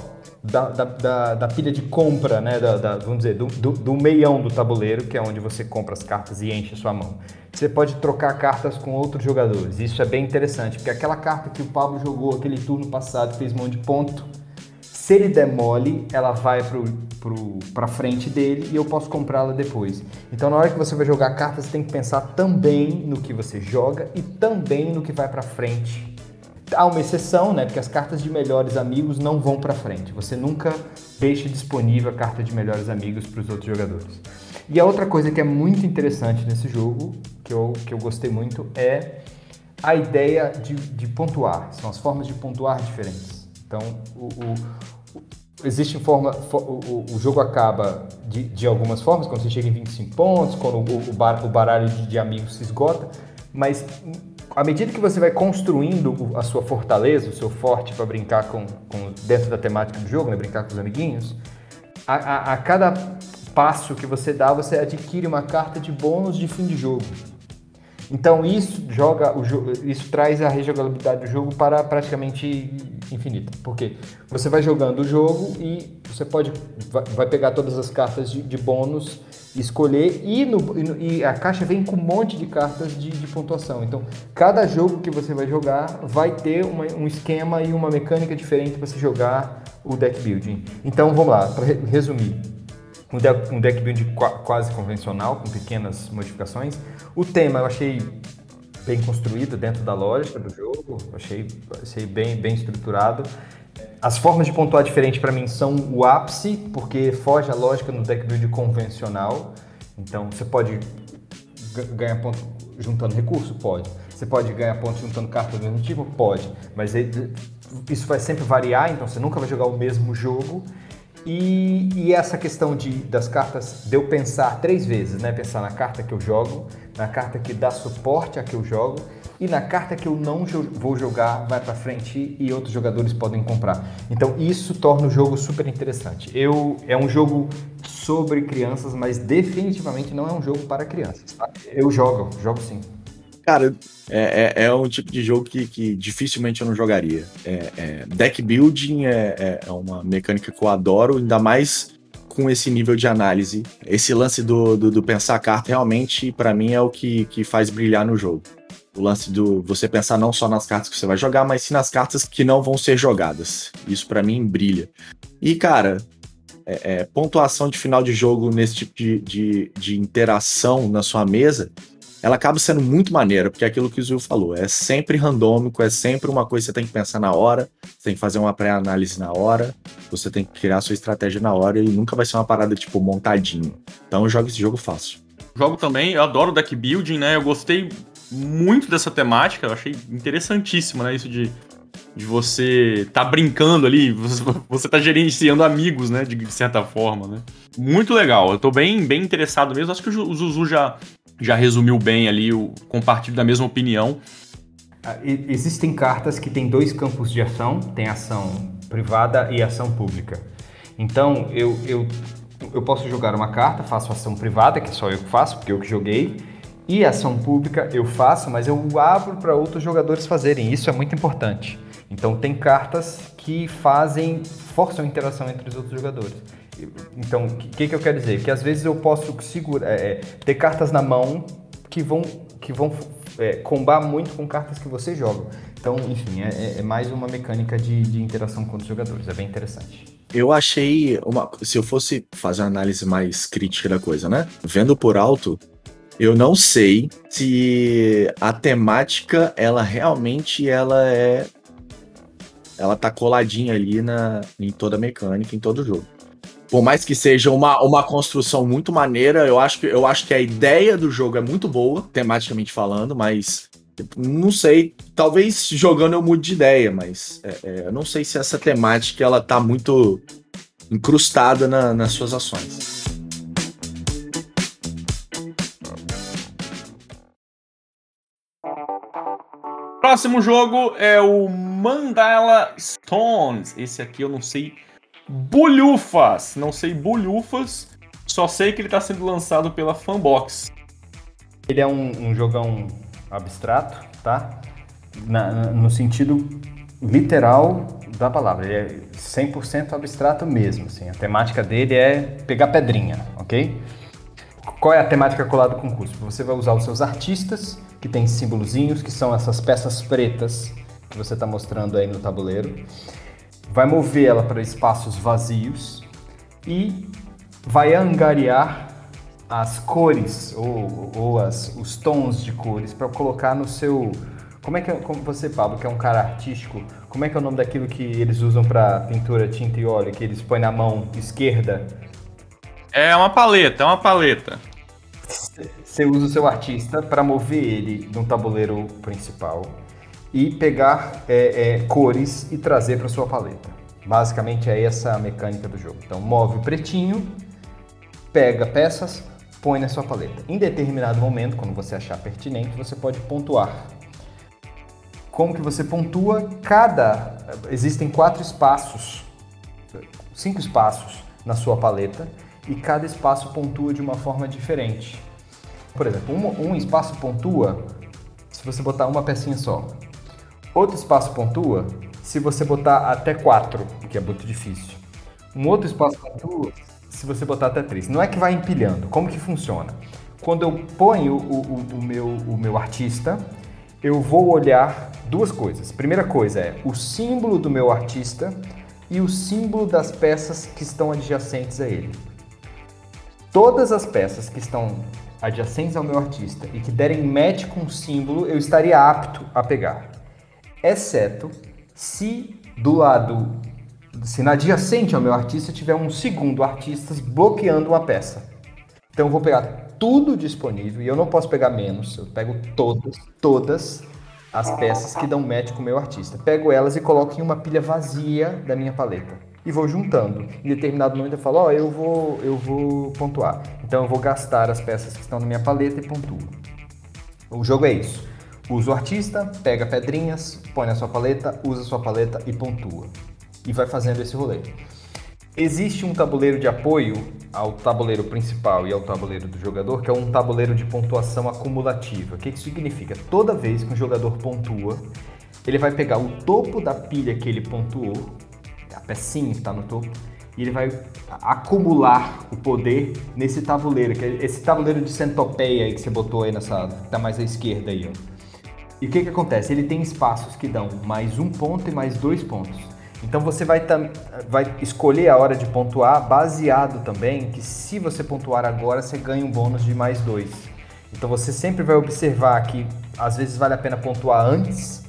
da, da, da, da, pilha de compra, né? Da, vamos dizer, do, do, do, meião do tabuleiro, que é onde você compra as cartas e enche a sua mão. Você pode trocar cartas com outros jogadores. Isso é bem interessante, porque aquela carta que o Pablo jogou aquele turno passado, fez mão de ponto, se ele demole, ela vai pro, pro, frente dele e eu posso comprá-la depois. Então, na hora que você vai jogar cartas, você tem que pensar também no que você joga e também no que vai para frente Há uma exceção, né? Porque as cartas de melhores amigos não vão para frente. Você nunca deixa disponível a carta de melhores amigos para os outros jogadores. E a outra coisa que é muito interessante nesse jogo, que eu, que eu gostei muito, é a ideia de, de pontuar. São as formas de pontuar diferentes. Então, o, o, existe forma, o, o, jogo acaba de, de algumas formas, quando você chega em 25 pontos, quando o, o, bar, o baralho de, de amigos se esgota, mas à medida que você vai construindo a sua fortaleza, o seu forte para brincar com, com, dentro da temática do jogo, né, brincar com os amiguinhos, a, a, a, cada passo que você dá, você adquire uma carta de bônus de fim de jogo. Então isso joga o isso traz a rejogabilidade do jogo para praticamente infinita, porque você vai jogando o jogo e você pode vai pegar todas as cartas de, de bônus escolher e, no, e, a caixa vem com um monte de cartas de, de, pontuação. Então, cada jogo que você vai jogar vai ter uma, um esquema e uma mecânica diferente para você jogar o deck building. Então, vamos lá, para resumir. Um deck, um deck building quase convencional, com pequenas modificações. O tema eu achei bem construído dentro da lógica do jogo, achei, achei bem, bem estruturado. As formas de pontuar diferente para mim são o ápice, porque foge a lógica no deck build convencional. Então você pode ganhar ponto juntando recurso? Pode. Você pode ganhar pontos juntando cartas do mesmo tipo? Pode. Mas isso vai sempre variar, então você nunca vai jogar o mesmo jogo. E, e, essa questão de, das cartas, de eu pensar três vezes, né? Pensar na carta que eu jogo, na carta que dá suporte a que eu jogo e na carta que eu não vou jogar vai para frente e outros jogadores podem comprar. Então isso torna o jogo super interessante. Eu é um jogo sobre crianças, mas definitivamente não é um jogo para crianças. Tá? Eu jogo, jogo sim.
Cara, é, é, é, um tipo de jogo que, que dificilmente eu não jogaria. É, é deck building é, é, é uma mecânica que eu adoro, ainda mais com esse nível de análise. Esse lance do, do, do pensar a carta realmente, para mim, é o que, que faz brilhar no jogo. O lance do você pensar não só nas cartas que você vai jogar, mas sim nas cartas que não vão ser jogadas. Isso para mim brilha. E, cara, é, é, pontuação de final de jogo nesse tipo de, de, de, interação na sua mesa, ela acaba sendo muito maneira, porque é aquilo que o Zil falou, é sempre randômico, é sempre uma coisa que você tem que pensar na hora, você tem que fazer uma pré-análise na hora, você tem que criar sua estratégia na hora e nunca vai ser uma parada tipo montadinho. Então eu jogo esse jogo fácil.
Jogo também, eu adoro deck building, né? Eu gostei muito dessa temática, eu achei interessantíssimo, né? Isso de, de você tá brincando ali, você, você tá gerenciando amigos, né? De, certa forma, né? Muito legal, eu tô bem, bem interessado mesmo. Acho que o Zuzu já, já resumiu bem ali, o compartilho da mesma opinião.
Ah, existem cartas que têm dois campos de ação, tem ação privada e ação pública. Então, eu, eu, eu posso jogar uma carta, faço ação privada, que só eu que faço, porque eu que joguei, e ação pública eu faço, mas eu abro para outros jogadores fazerem. Isso é muito importante. Então tem cartas que fazem, forçam a interação entre os outros jogadores. Então, o que, que eu quero dizer? Que às vezes eu posso segurar, é, é, ter cartas na mão que vão, que vão é, combar muito com cartas que você joga. Então, enfim, é, é mais uma mecânica de, de interação com os jogadores. É bem interessante.
Eu achei uma. Se eu fosse fazer uma análise mais crítica da coisa, né? Vendo por alto, eu não sei se a temática ela realmente ela é ela tá coladinha ali na em toda a mecânica, em todo o jogo. Por mais que seja uma, uma construção muito maneira, eu acho, que, eu acho que a ideia do jogo é muito boa, tematicamente falando, mas não sei, talvez jogando eu mude de ideia, mas é, é, eu não sei se essa temática ela tá muito incrustada na, nas suas ações.
Próximo jogo é o Mandala Stones. Esse aqui eu não sei bulhufas, não sei bulhufas, só sei que ele está sendo lançado pela Fanbox.
Ele é um, um jogão abstrato, tá? Na, no sentido literal da palavra. Ele é 100% abstrato mesmo, assim. A temática dele é pegar pedrinha, ok? Qual é a temática colada com o curso? Você vai usar os seus artistas, que tem símbolozinhos, que são essas peças pretas que você está mostrando aí no tabuleiro. Vai mover ela para espaços vazios e vai angariar as cores ou, ou as, os tons de cores para colocar no seu. Como é que é, como você, Pablo, que é um cara artístico, como é que é o nome daquilo que eles usam para pintura, tinta e óleo, que eles põem na mão esquerda?
É uma paleta, é uma paleta.
Você usa o seu artista para mover ele no tabuleiro principal e pegar é, é, cores e trazer para sua paleta. Basicamente é essa a mecânica do jogo. Então move o pretinho, pega peças, põe na sua paleta. Em determinado momento, quando você achar pertinente, você pode pontuar. Como que você pontua? Cada existem quatro espaços, cinco espaços na sua paleta e cada espaço pontua de uma forma diferente. Por exemplo, um, um espaço pontua se você botar uma pecinha só. Outro espaço pontua se você botar até quatro, que é muito difícil. Um outro espaço pontua se você botar até três. Não é que vai empilhando. Como que funciona? Quando eu ponho o, o, o, meu, o meu artista, eu vou olhar duas coisas. Primeira coisa é o símbolo do meu artista e o símbolo das peças que estão adjacentes a ele. Todas as peças que estão adjacentes ao meu artista e que derem match com o símbolo, eu estaria apto a pegar. Exceto se do lado se na adjacente ao meu artista tiver um segundo artista bloqueando uma peça. Então eu vou pegar tudo disponível e eu não posso pegar menos, eu pego todas, todas as peças que dão match com o meu artista. Pego elas e coloco em uma pilha vazia da minha paleta. E vou juntando. Em determinado momento eu falo, ó, oh, eu vou eu vou pontuar. Então eu vou gastar as peças que estão na minha paleta e pontuo. O jogo é isso. Usa o artista, pega pedrinhas, põe na sua paleta, usa a sua paleta e pontua e vai fazendo esse rolê. Existe um tabuleiro de apoio ao tabuleiro principal e ao tabuleiro do jogador, que é um tabuleiro de pontuação acumulativa. O que isso significa? Toda vez que um jogador pontua, ele vai pegar o topo da pilha que ele pontuou, pecinha que está no topo, e ele vai acumular o poder nesse tabuleiro, que é esse tabuleiro de centopeia que você botou aí nessa, tá mais à esquerda aí, ó. E o que que acontece? Ele tem espaços que dão mais um ponto e mais dois pontos. Então você vai, vai escolher a hora de pontuar baseado também que se você pontuar agora, você ganha um bônus de mais dois. Então você sempre vai observar que às vezes vale a pena pontuar antes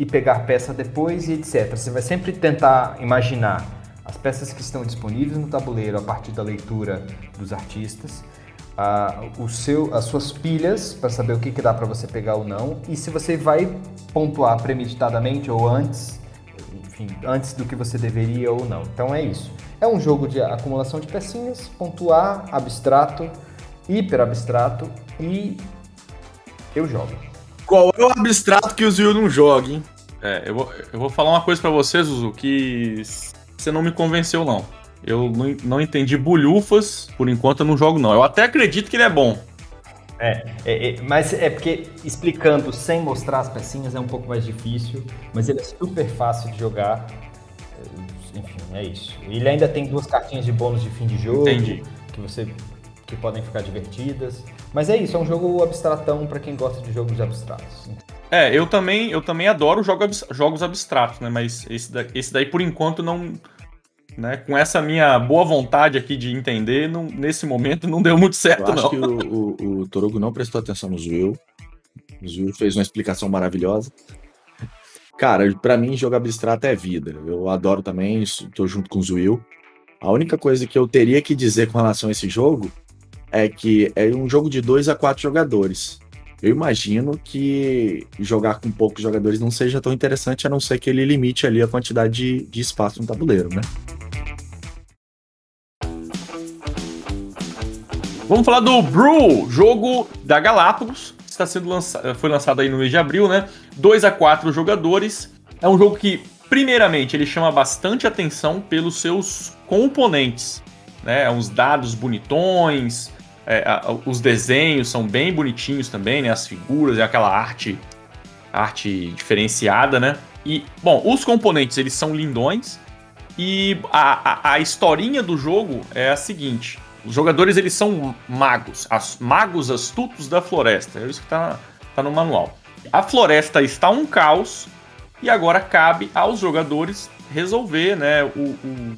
e pegar peça depois e etc. Você vai sempre tentar imaginar as peças que estão disponíveis no tabuleiro a partir da leitura dos artistas, o seu, as suas pilhas para saber o que, que dá para você pegar ou não e se você vai pontuar premeditadamente ou antes enfim, antes do que você deveria ou não. Então é isso. É um jogo de acumulação de pecinhas, pontuar, abstrato, hiper abstrato e eu jogo.
Qual é o abstrato que o Zio não joga, hein?
É, eu vou, eu vou falar uma coisa para você, Zuzu, que você não me convenceu, não. Eu não, não entendi bulhufas, por enquanto eu não jogo, não. Eu até acredito que ele é bom.
É, é, é, mas é porque explicando sem mostrar as pecinhas é um pouco mais difícil, mas ele é super fácil de jogar. É, enfim, é isso. Ele ainda tem duas cartinhas de bônus de fim de jogo
Entendi.
que você que podem ficar divertidas. Mas é isso, é um jogo abstratão para quem gosta de jogos abstratos.
É, eu também, eu também adoro jogo abs- jogos abstratos, né? Mas esse, da- esse daí, por enquanto, não. Né, com essa minha boa vontade aqui de entender, não- nesse momento não deu muito
Eu
certo,
acho
não.
que o, o, o Torugo não prestou atenção no Zuil. O Zuil fez uma explicação maravilhosa. Cara, pra mim, jogo abstrato é vida. Eu adoro também, isso- tô junto com o Zuil. A única coisa que eu teria que dizer com relação a esse jogo é que é um jogo de dois a quatro jogadores. Eu imagino que jogar com poucos jogadores não seja tão interessante, a não ser que ele limite ali a quantidade de, de espaço no tabuleiro, né?
Vamos falar do Brew, jogo da Galápagos. Está sendo lançado, foi lançado aí no mês de abril, né? 2 a 4 jogadores. É um jogo que, primeiramente, ele chama bastante atenção pelos seus componentes, né? Uns dados bonitões, é, a- os desenhos são bem bonitinhos também, né? As figuras, é aquela arte, arte diferenciada, né? E, bom, os componentes eles são lindões. E a, a, a historinha do jogo é a seguinte: os jogadores eles são magos, as, magos astutos da floresta. É isso que tá, tá no manual. A floresta está um caos e agora cabe aos jogadores resolver, né? O, o-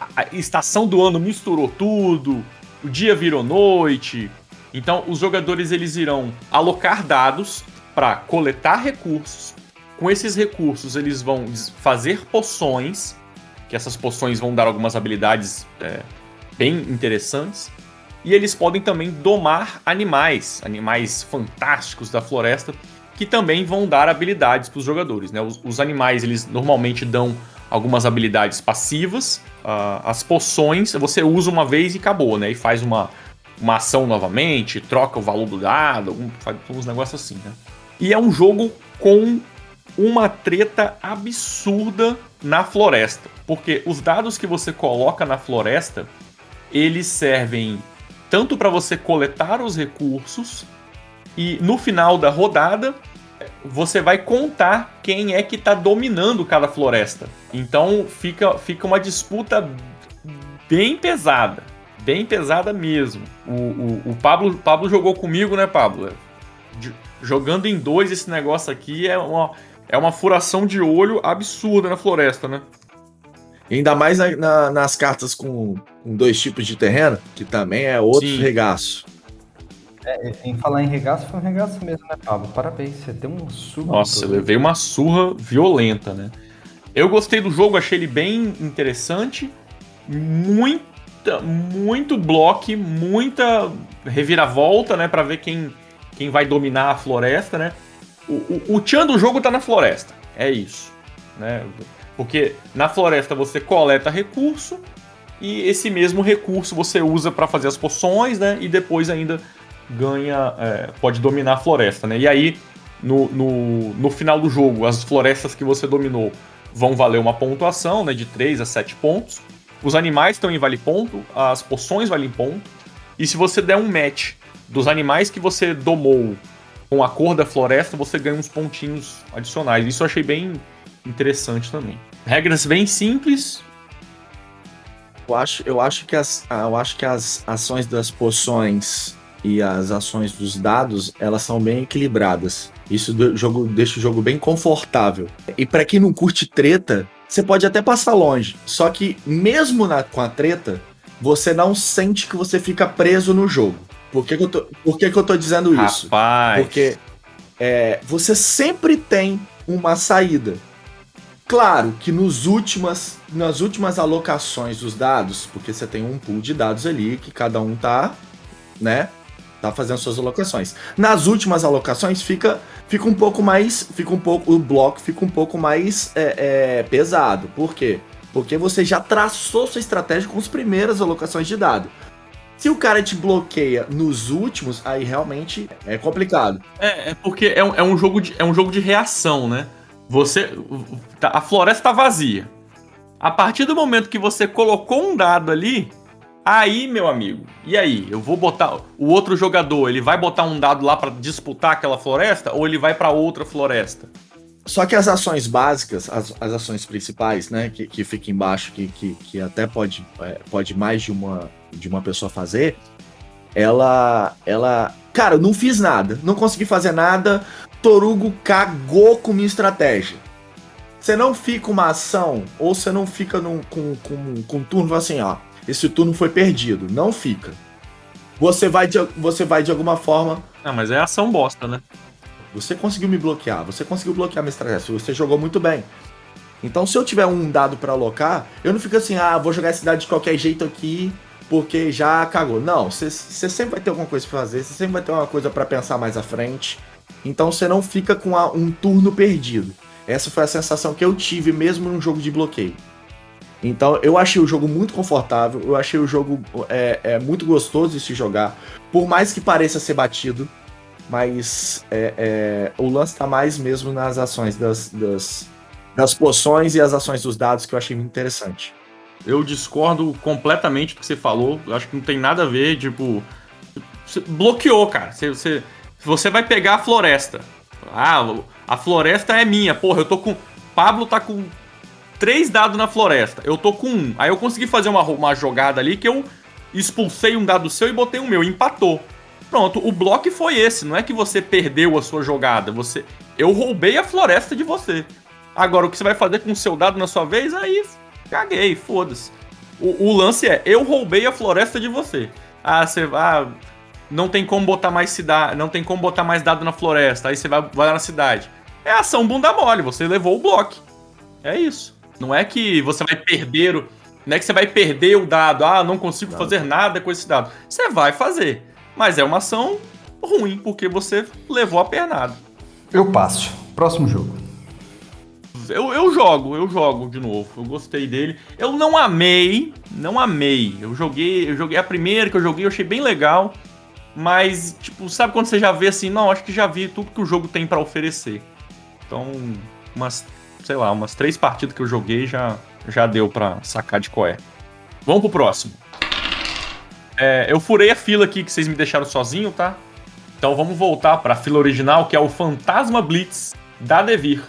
a a estação do ano misturou tudo, o dia virou noite. Então os jogadores eles irão alocar dados para coletar recursos. Com esses recursos eles vão fazer poções, que essas poções vão dar algumas habilidades é, bem interessantes. E eles podem também domar animais, animais fantásticos da floresta, que também vão dar habilidades para os jogadores. Né? Os, os animais eles normalmente dão algumas habilidades passivas. ah, as poções você usa uma vez e acabou, né? E faz uma, uma ação novamente, troca o valor do dado, algum- faz uns negócios assim, né? E é um jogo com uma treta absurda na floresta. Porque os dados que você coloca na floresta, eles servem tanto para você coletar os recursos e no final da rodada você vai contar quem é que está dominando cada floresta. Então fica, fica uma disputa bem pesada. Bem pesada mesmo. O, o, o Pablo, Pablo jogou comigo, né, Pablo? Jogando em dois esse negócio aqui é uma, é uma furação de olho absurda na floresta, né?
E ainda mais na- na- nas cartas com, com dois tipos de terreno, que também é outro
Sim.
regaço.
Em falar em regaço, foi um regaço mesmo, né, Pablo? Parabéns, você deu um surra.
Nossa, eu levei uma surra violenta, né? Eu gostei do jogo, achei ele bem interessante. Muita, muito bloco, muita reviravolta, né? Pra ver quem, quem vai dominar a floresta, né? O, o, o tchan do jogo tá na floresta. É isso. Né? Porque na floresta você coleta recurso e esse mesmo recurso você usa pra fazer as poções, né? E depois ainda ganha. é, pode dominar a floresta, né? E aí no, no, no final do jogo, as florestas que você dominou vão valer uma pontuação, né, de 3 a 7 pontos. Os animais estão em vale ponto, as poções valem ponto. E se você der um match dos animais que você domou com a cor da floresta, você ganha uns pontinhos adicionais. Isso eu achei bem interessante também. Regras bem simples.
Eu acho, eu acho que as, eu acho que as ações das poções e as ações dos dados, elas são bem equilibradas. Isso do jogo, deixa o jogo bem confortável. E pra quem não curte treta, você pode até passar longe. Só que mesmo na- com a treta, você não sente que você fica preso no jogo. Por que, que eu, tô, por que, que eu tô dizendo isso?
Rapaz.
Porque é, você sempre tem uma saída. Claro que nos últimas, nas últimas alocações dos dados, porque você tem um pool de dados ali que cada um tá, né, tá fazendo suas alocações. Nas últimas alocações fica, fica um pouco mais, fica um pouco, o bloco fica um pouco mais é, é, pesado. Por quê? Porque você já traçou sua estratégia com as primeiras alocações de dado. Se o cara te bloqueia nos últimos, aí realmente é complicado.
É, é porque é um, é um jogo de, é um jogo de reação, né? Você. tá- A floresta tá vazia. A partir do momento que você colocou um dado ali, Aí, meu amigo, e aí? Eu vou botar. O outro jogador, ele vai botar um dado lá para disputar aquela floresta ou ele vai para outra floresta?
Só que as ações básicas, as, as ações principais, né, que, que fica embaixo, que, que, que até pode, é, pode mais de uma, de uma pessoa fazer, ela. ela. Cara, eu não fiz nada, não consegui fazer nada. Torugo cagou com minha estratégia. Você não fica uma ação, ou você não fica num, com, com, com um turno assim, ó. Esse turno foi perdido. Não fica. Você vai de, você vai de alguma forma.
Ah, mas é ação bosta, né?
Você conseguiu me bloquear, você conseguiu bloquear minha estratégia, você jogou muito bem. Então, se eu tiver um dado para alocar, eu não fico assim, ah, vou jogar esse dado de qualquer jeito aqui, porque já cagou. Não, você sempre vai ter alguma coisa pra fazer, você sempre vai ter uma coisa para pensar mais à frente. Então, você não fica com a, um turno perdido. Essa foi a sensação que eu tive mesmo num jogo de bloqueio. Então, eu achei o jogo muito confortável, eu achei o jogo é, é muito gostoso de se jogar, por mais que pareça ser batido mas é, é, o lance tá mais mesmo nas ações das, das, das poções e as ações dos dados que eu achei muito interessante.
Eu discordo completamente do que você falou. Eu acho que não tem nada a ver, tipo. Você bloqueou, cara. Você, você, você vai pegar a floresta. Ah, a floresta é minha. Porra, eu tô com. Pablo tá com três dados na floresta. Eu tô com um. Aí eu consegui fazer uma, uma jogada ali que eu expulsei um dado seu e botei o um meu. Empatou. Pronto, o bloco foi esse. Não é que você perdeu a sua jogada. Você, eu roubei a floresta de você. Agora, o que você vai fazer com o seu dado na sua vez? Aí, caguei, foda-se. O, o, lance é, eu roubei a floresta de você. Ah, você vai. Ah, não tem como botar mais cidade. Não tem como botar mais dado na floresta. Aí você vai, vai na cidade. É ação bunda mole, você levou o bloco. É isso. Não é que você vai perder o. Não é que você vai perder o dado. Ah, não consigo não. fazer nada com esse dado. Você vai fazer. Mas é uma ação ruim, porque você levou a pernada.
Eu passo. Próximo jogo.
Eu, eu jogo, eu jogo de novo. Eu gostei dele. Eu não amei, não amei. Eu joguei, eu joguei a primeira que eu joguei, eu achei bem legal. Mas, tipo, sabe quando você já vê assim, não, acho que já vi tudo que o jogo tem para oferecer. Então, umas, sei lá, umas três partidas que eu joguei já, já deu pra sacar de qual é. Vamos pro próximo. É, eu furei a fila aqui que vocês me deixaram sozinho, tá? Então vamos voltar para a fila original, que é o Fantasma Blitz da Devir.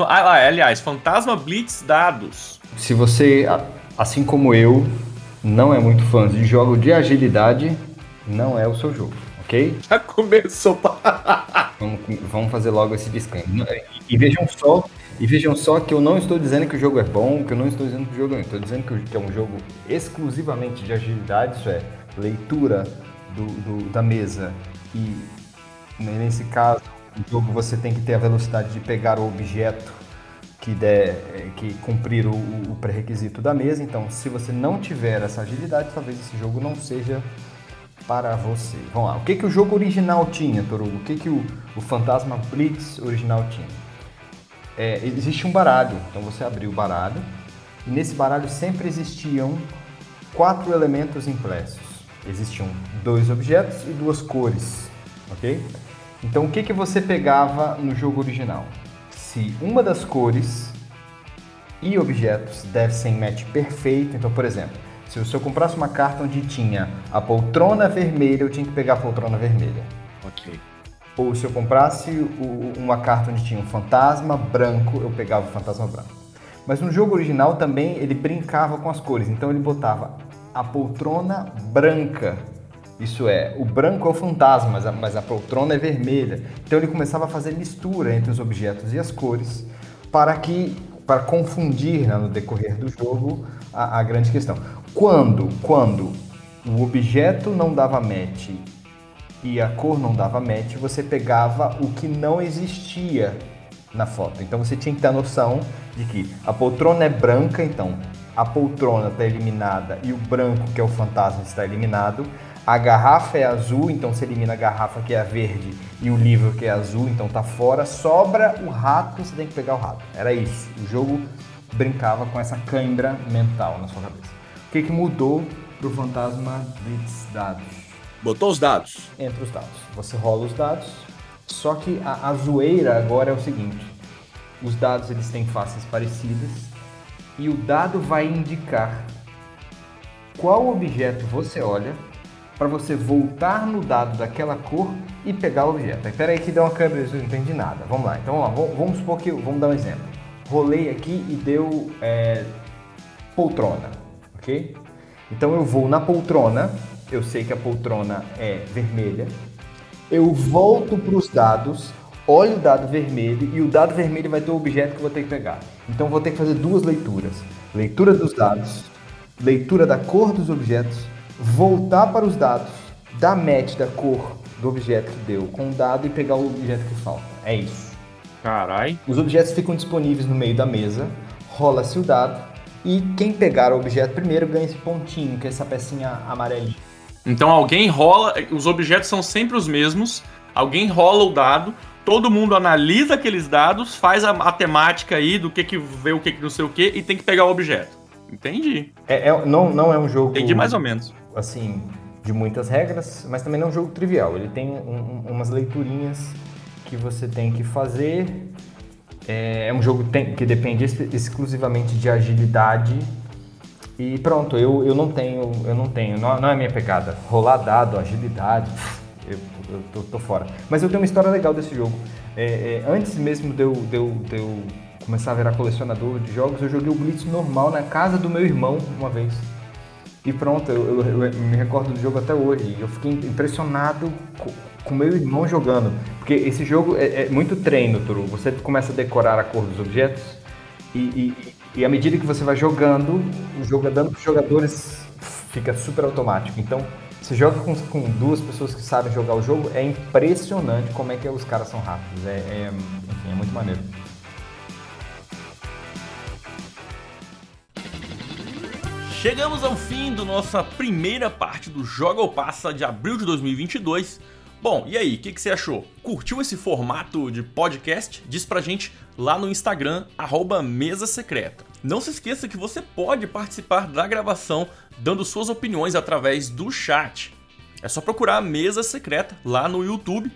Ah, aliás, Fantasma Blitz dados.
Se você, assim como eu, não é muito fã de jogo de agilidade, não é o seu jogo, ok?
Já começou.
vamos, vamos fazer logo esse disclaimer. E vejam só e vejam só que eu não estou dizendo que o jogo é bom, que eu não estou dizendo que o jogo é ruim. Estou dizendo que é um jogo exclusivamente de agilidade, isso é, leitura do, do, da mesa. E nesse caso, o jogo você tem que ter a velocidade de pegar o objeto que, der, é, que cumprir o, o pré-requisito da mesa. Então, se você não tiver essa agilidade, talvez esse jogo não seja para você. Vamos lá. O que, que o jogo original tinha, Torugo? O que, que o, o Fantasma Blitz original tinha? é, existe um baralho. Então você abriu o baralho e nesse baralho sempre existiam quatro elementos impressos. Existiam dois objetos e duas cores, ok? Então o que, que você pegava no jogo original? Se uma das cores e objetos dessem match perfeito, então por exemplo, se eu comprasse uma carta onde tinha a poltrona vermelha, eu tinha que pegar a poltrona vermelha.
Ok.
Ou se eu comprasse uma carta onde tinha um fantasma branco, eu pegava o fantasma branco. Mas no jogo original também ele brincava com as cores, então ele botava a poltrona branca. Isso é, o branco é o fantasma, mas a, mas a poltrona é vermelha. Então ele começava a fazer mistura entre os objetos e as cores para que para confundir né, no decorrer do jogo a, a grande questão. Quando, quando o objeto não dava match e a cor não dava match, você pegava o que não existia na foto. Então você tinha que ter a noção de que a poltrona é branca, então a poltrona está eliminada e o branco, que é o fantasma, está eliminado. A garrafa é azul, então você elimina a garrafa que é verde e o livro que é azul, então tá fora. Sobra o rato, você tem que pegar o rato. Era isso. O jogo brincava com essa cãibra mental na sua cabeça. O que, que mudou pro Fantasma Blitz Dados?
Botou os dados.
Entra os dados. Você rola os dados. Só que a, a zoeira agora é o seguinte: os dados eles têm faces parecidas e o dado vai indicar qual objeto você olha para você voltar no dado daquela cor e pegar o objeto. Espera aí que deu uma câmera, eu não entendi nada. Vamos lá, então vamos, lá. vamos supor que, vamos dar um exemplo. Rolei aqui e deu é, poltrona, ok? Então eu vou na poltrona, eu sei que a poltrona é vermelha, eu volto para os dados, olho o dado vermelho e o dado vermelho vai ter o objeto que eu vou ter que pegar. Então vou ter que fazer duas leituras: leitura dos dados, leitura da cor dos objetos, voltar para os dados, dar match da cor do objeto que deu com o dado e pegar o objeto que falta. É isso.
Carai.
Os objetos ficam disponíveis no meio da mesa, rola-se o dado e quem pegar o objeto primeiro ganha esse pontinho, que é essa pecinha amarelinha.
Então alguém rola, os objetos são sempre os mesmos, alguém rola o dado, todo mundo analisa aqueles dados, faz a matemática aí do que que vê o que que não sei o que e tem que pegar o objeto. Entendi.
É, é, não, não é um jogo.
Entendi mais ou menos.
Assim, de muitas regras, mas também não é um jogo trivial. Ele tem um, um, umas leiturinhas que você tem que fazer. É, é um jogo que depende exclusivamente de agilidade. E pronto, eu, eu não tenho, eu não tenho, não, não é minha pegada. Rolar dado, agilidade, eu, eu tô, tô, fora. Mas eu tenho uma história legal desse jogo. É, é, antes mesmo de eu, de, eu, de eu começar a virar colecionador de jogos, eu joguei o Blitz normal na casa do meu irmão uma vez. E pronto, eu, eu, eu me recordo do jogo até hoje. Eu fiquei impressionado com meu irmão jogando. Porque esse jogo é, é muito treino, Turu. Você começa a decorar a cor dos objetos e, e, e à medida que você vai jogando, o jogo dando para os jogadores fica super automático. Então, você joga com, com, duas pessoas que sabem jogar o jogo, é impressionante como é que os caras são rápidos. É, é enfim, é muito maneiro.
Chegamos ao fim da nossa primeira parte do Joga ou Passa de abril de 2022. Bom, e aí, o que, que, você achou? Curtiu esse formato de podcast? Diz pra gente lá no Instagram, arroba Mesa Secreta. Não se esqueça que você pode participar da gravação dando suas opiniões através do chat. É só procurar Mesa Secreta lá no YouTube.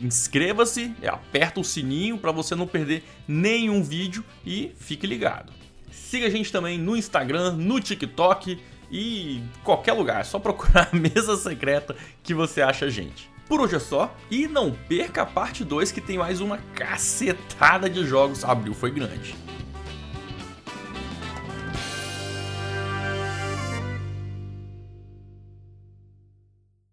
Inscreva-se, aperta o sininho para você não perder nenhum vídeo e fique ligado. Siga a gente também no Instagram, no TikTok e qualquer lugar. É só procurar a mesa secreta que você acha a gente. Por hoje é só e não perca a parte 2 que tem mais uma cacetada de jogos. Abril foi grande.